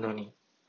abbandoni